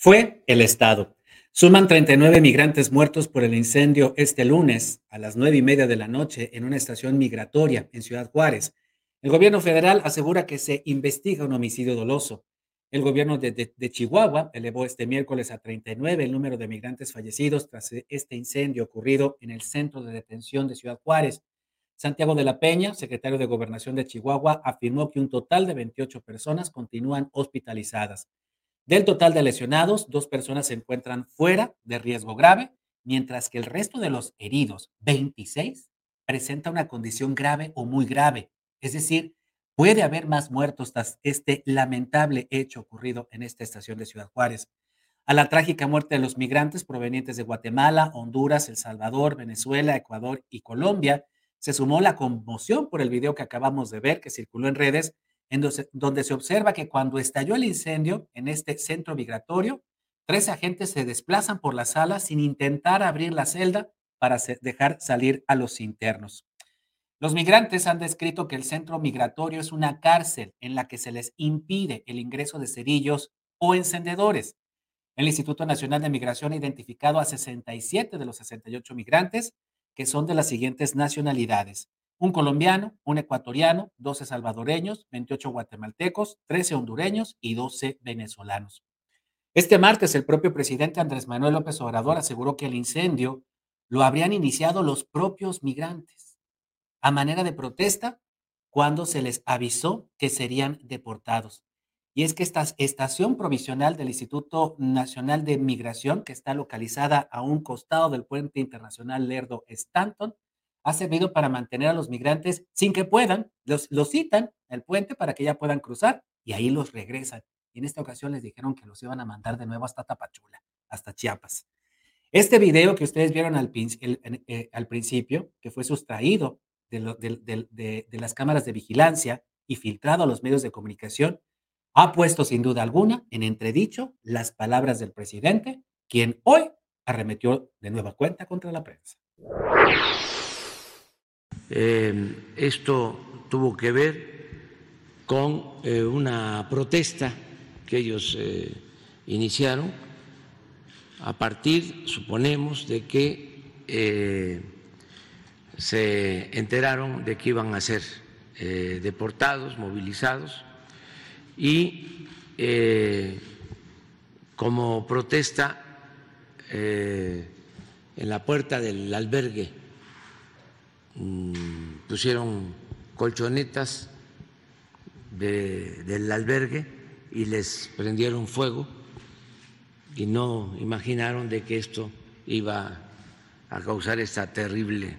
fue el Estado. Suman 39 migrantes muertos por el incendio este lunes a las nueve y media de la noche en una estación migratoria en Ciudad Juárez. El gobierno federal asegura que se investiga un homicidio doloso. El gobierno de, Chihuahua elevó este miércoles a 39 el número de migrantes fallecidos tras este incendio ocurrido en el centro de detención de Ciudad Juárez. Santiago de la Peña, secretario de Gobernación de Chihuahua, afirmó que un total de 28 personas continúan hospitalizadas. Del total de lesionados, dos personas se encuentran fuera de riesgo grave, mientras que el resto de los heridos, 26, presenta una condición grave o muy grave. Es decir, puede haber más muertos tras este lamentable hecho ocurrido en esta estación de Ciudad Juárez. A la trágica muerte de los migrantes provenientes de Guatemala, Honduras, El Salvador, Venezuela, Ecuador y Colombia, se sumó la conmoción por el video que acabamos de ver que circuló en redes donde se observa que cuando estalló el incendio en este centro migratorio, tres agentes se desplazan por la sala sin intentar abrir la celda para dejar salir a los internos. Los migrantes han descrito que el centro migratorio es una cárcel en la que se les impide el ingreso de cerillos o encendedores. El Instituto Nacional de Migración ha identificado a 67 de los 68 migrantes que son de las siguientes nacionalidades un colombiano, un ecuatoriano, 12 salvadoreños, 28 guatemaltecos, 13 hondureños y 12 venezolanos. Este martes, el propio presidente Andrés Manuel López Obrador aseguró que el incendio lo habrían iniciado los propios migrantes a manera de protesta cuando se les avisó que serían deportados. Y es que esta estación provisional del Instituto Nacional de Migración, que está localizada a un costado del puente internacional Lerdo Stanton, ha servido para mantener a los migrantes sin que puedan, los, los citan el puente para que ya puedan cruzar y ahí los regresan. Y en esta ocasión les dijeron que los iban a mandar de nuevo hasta Tapachula, hasta Chiapas. Este video que ustedes vieron al, eh, al principio, que fue sustraído de, de, las cámaras de vigilancia y filtrado a los medios de comunicación, ha puesto sin duda alguna en entredicho las palabras del presidente, quien hoy arremetió de nueva cuenta contra la prensa. Eh, esto tuvo que ver con eh, una protesta que ellos eh, iniciaron a partir, suponemos, de que se enteraron de que iban a ser deportados, movilizados, y como protesta en la puerta del albergue pusieron colchonetas del albergue y les prendieron fuego y no imaginaron de que esto iba a causar esta terrible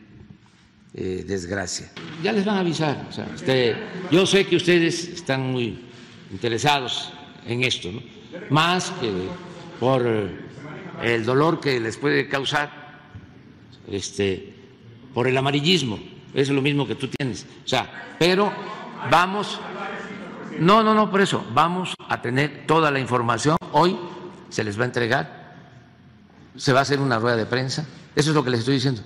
eh, desgracia. Ya les van a avisar. Este, yo sé que ustedes están muy interesados en esto, más que por el dolor que les puede causar este, por el amarillismo. Es lo mismo que tú tienes. O sea, pero vamos, no, no, no, por eso, vamos a tener toda la información. Hoy se les va a entregar, se va a hacer una rueda de prensa. Eso es lo que les estoy diciendo.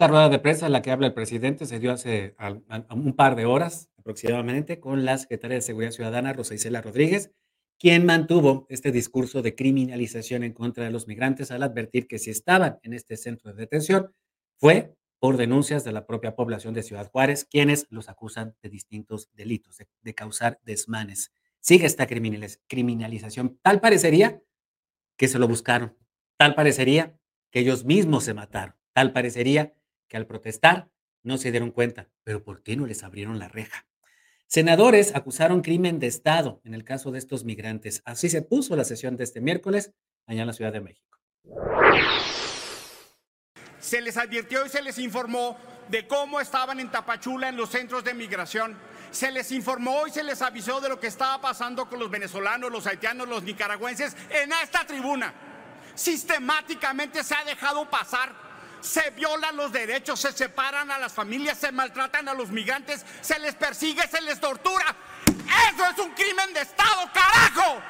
Esta rueda de prensa en la que habla el presidente se dio hace un par de horas aproximadamente con la secretaria de Seguridad Ciudadana, Rosa Isela Rodríguez, quien mantuvo este discurso de criminalización en contra de los migrantes al advertir que si estaban en este centro de detención fue por denuncias de la propia población de Ciudad Juárez, quienes los acusan de distintos delitos, de, causar desmanes. Sigue esta criminalización. Tal parecería que se lo buscaron, tal parecería que ellos mismos se mataron, tal parecería que al protestar no se dieron cuenta, pero ¿por qué no les abrieron la reja? Senadores acusaron crimen de Estado en el caso de estos migrantes. Así se puso la sesión de este miércoles allá en la Ciudad de México. Se les advirtió y se les informó de cómo estaban en Tapachula en los centros de migración. Se les informó y se les avisó de lo que estaba pasando con los venezolanos, los haitianos, los nicaragüenses en esta tribuna. Sistemáticamente se ha dejado pasar se violan los derechos, se separan a las familias, se maltratan a los migrantes, se les persigue, se les tortura. Eso es un crimen de Estado, carajo.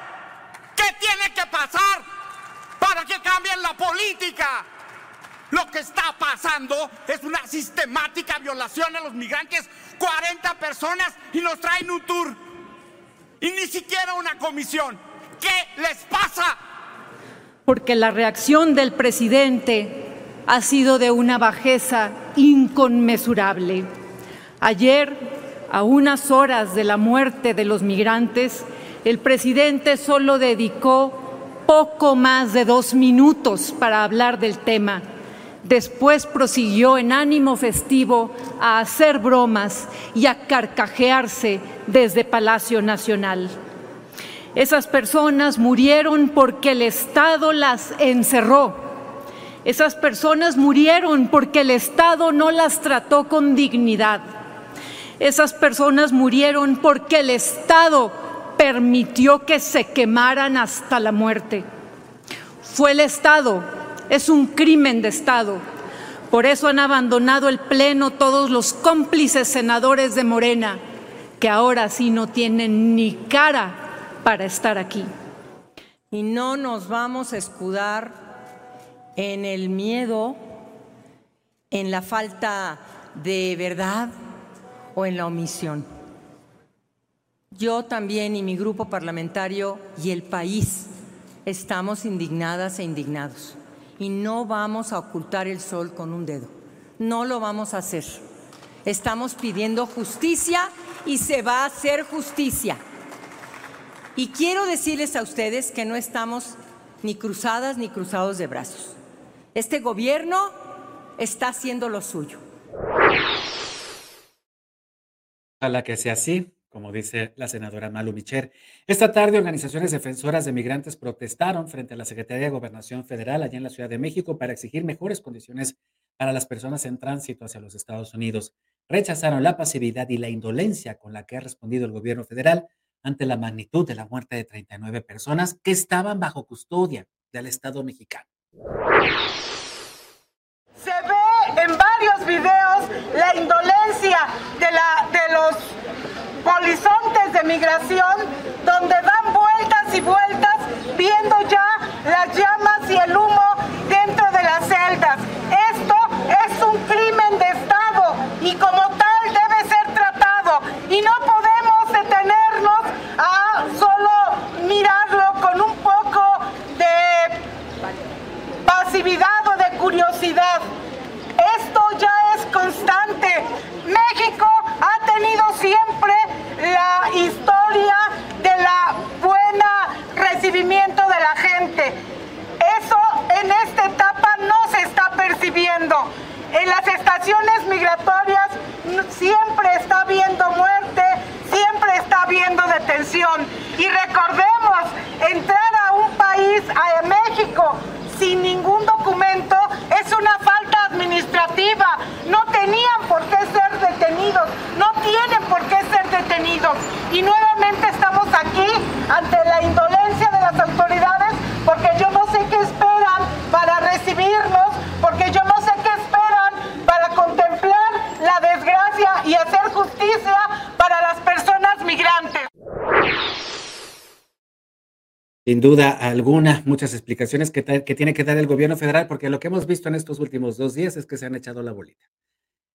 ¿Qué tiene que pasar para que cambien la política? Lo que está pasando es una sistemática violación a los migrantes. 40 personas y nos traen un tour. Y ni siquiera una comisión. ¿Qué les pasa? Porque la reacción del presidente ha sido de una bajeza inconmensurable. Ayer, a unas horas de la muerte de los migrantes, el presidente solo dedicó poco más de dos minutos para hablar del tema. Después prosiguió en ánimo festivo a hacer bromas y a carcajearse desde Palacio Nacional. Esas personas murieron porque el Estado las encerró. Esas personas murieron porque el Estado no las trató con dignidad. Esas personas murieron porque el Estado permitió que se quemaran hasta la muerte. Fue el Estado, es un crimen de Estado. Por eso han abandonado el Pleno todos los cómplices senadores de Morena, que ahora sí no tienen ni cara para estar aquí. Y no nos vamos a escudar en el miedo, en la falta de verdad o en la omisión. Yo también y mi grupo parlamentario y el país estamos indignadas e indignados y no vamos a ocultar el sol con un dedo. No lo vamos a hacer. Estamos pidiendo justicia y se va a hacer justicia. Y quiero decirles a ustedes que no estamos ni cruzadas ni cruzados de brazos. Este gobierno está haciendo lo suyo. Ojalá que sea así como dice la senadora Malu Micher. Esta tarde, organizaciones defensoras de migrantes protestaron frente a la Secretaría de Gobernación Federal allá en la Ciudad de México para exigir mejores condiciones para las personas en tránsito hacia los Estados Unidos. Rechazaron la pasividad y la indolencia con la que ha respondido el gobierno federal ante la magnitud de la muerte de 39 personas que estaban bajo custodia del Estado mexicano. Se ve en varios videos la indolencia de, la, de los polizontes de migración donde dan vueltas y vueltas viendo ya las llamas y el humo dentro de las celdas. Esto es un crimen de Estado y como tal debe ser tratado y no podemos detenernos a solo mirarlo con un poco de pasividad o de curiosidad. Esto ya es constante. México ha tenido siempre la historia de la buena recibimiento de la gente. Eso en esta etapa no se está percibiendo. En las estaciones migratorias siempre está habiendo muerte, siempre está habiendo detención. Y recordemos, entrar a un país, a México, sin ningún documento es una falta administrativa. No tenían por qué ser detenidos, no tienen por qué ser detenidos. Y nuevamente estamos aquí ante la indolencia de las autoridades porque yo no sé qué esperan para recibirnos, porque yo no sé qué esperan para contemplar la desgracia y hacer justicia para las personas migrantes. Sin duda alguna, muchas explicaciones que, que, tiene que dar el gobierno federal, porque lo que hemos visto en estos últimos dos días es que se han echado la bolita.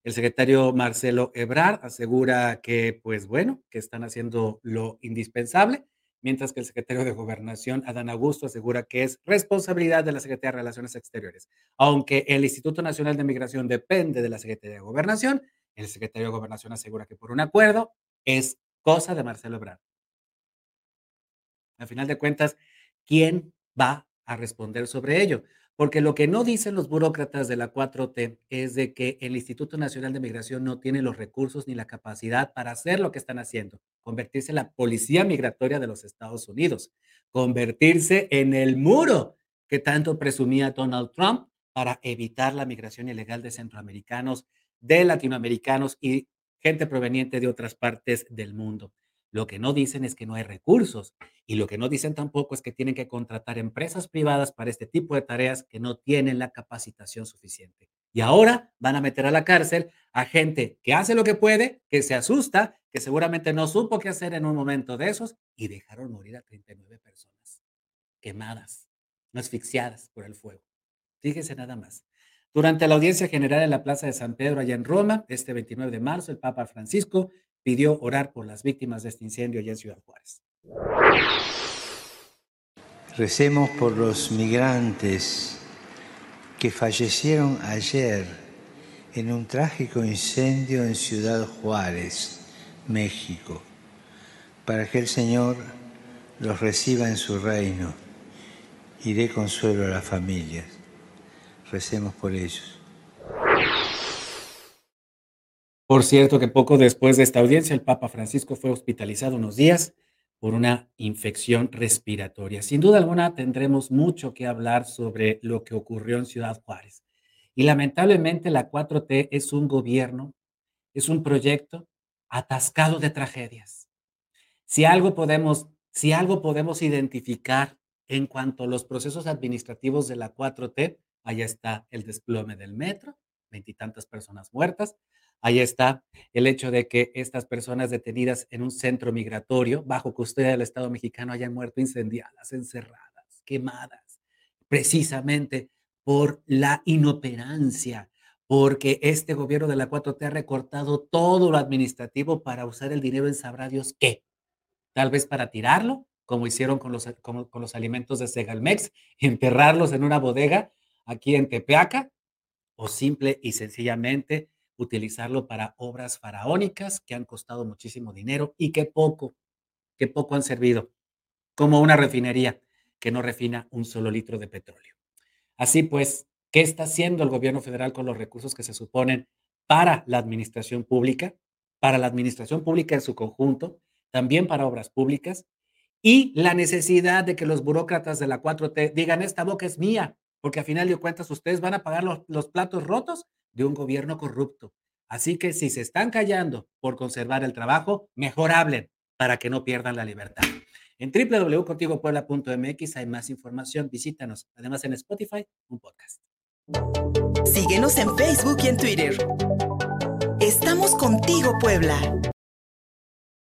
El secretario Marcelo Ebrard asegura que, pues bueno, que están haciendo lo indispensable, mientras que el secretario de Gobernación, Adán Augusto, asegura que es responsabilidad de la Secretaría de Relaciones Exteriores. Aunque el Instituto Nacional de Migración depende de la Secretaría de Gobernación, el secretario de Gobernación asegura que por un acuerdo es cosa de Marcelo Ebrard. Al final de cuentas, ¿quién va a responder sobre ello? Porque lo que no dicen los burócratas de la 4T es de que el Instituto Nacional de Migración no tiene los recursos ni la capacidad para hacer lo que están haciendo, convertirse en la policía migratoria de los Estados Unidos, convertirse en el muro que tanto presumía Donald Trump para evitar la migración ilegal de centroamericanos, de latinoamericanos y gente proveniente de otras partes del mundo. Lo que no dicen es que no hay recursos y lo que no dicen tampoco es que tienen que contratar empresas privadas para este tipo de tareas que no tienen la capacitación suficiente. Y ahora van a meter a la cárcel a gente que hace lo que puede, que se asusta, que seguramente no supo qué hacer en un momento de esos y dejaron morir a 39 personas quemadas, asfixiadas por el fuego. Fíjense nada más. Durante la audiencia general en la Plaza de San Pedro, allá en Roma, este 29 de marzo, el Papa Francisco pidió orar por las víctimas de este incendio allá en Ciudad Juárez. Recemos por los migrantes que fallecieron ayer en un trágico incendio en Ciudad Juárez, México, para que el Señor los reciba en su reino y dé consuelo a las familias. Recemos por ellos. Por cierto que poco después de esta audiencia, el Papa Francisco fue hospitalizado unos días por una infección respiratoria. Sin duda alguna tendremos mucho que hablar sobre lo que ocurrió en Ciudad Juárez. Y lamentablemente la 4T es un gobierno, es un proyecto atascado de tragedias. Si algo podemos, si algo podemos identificar en cuanto a los procesos administrativos de la 4T, allá está el desplome del metro, veintitantas personas muertas, Ahí está el hecho de que estas personas detenidas en un centro migratorio bajo custodia del Estado mexicano hayan muerto incendiadas, encerradas, quemadas, precisamente por la inoperancia, porque este gobierno de la 4T ha recortado todo lo administrativo para usar el dinero en sabrá Dios qué. Tal vez para tirarlo, como hicieron con los, con los alimentos de Segalmex, enterrarlos en una bodega aquí en Tepeaca, o simple y sencillamente utilizarlo para obras faraónicas que han costado muchísimo dinero y que poco, que poco han servido, como una refinería que no refina un solo litro de petróleo. Así pues, ¿qué está haciendo el gobierno federal con los recursos que se suponen para la administración pública, para la administración pública en su conjunto, también para obras públicas? Y la necesidad de que los burócratas de la 4T digan, esta boca es mía, porque a final de cuentas ustedes van a pagar los, los platos rotos de un gobierno corrupto. Así que si se están callando por conservar el trabajo, mejor hablen para que no pierdan la libertad. En www.contigopuebla.mx hay más información. Visítanos. Además en Spotify, un podcast. Síguenos en Facebook y en Twitter. Estamos contigo, Puebla.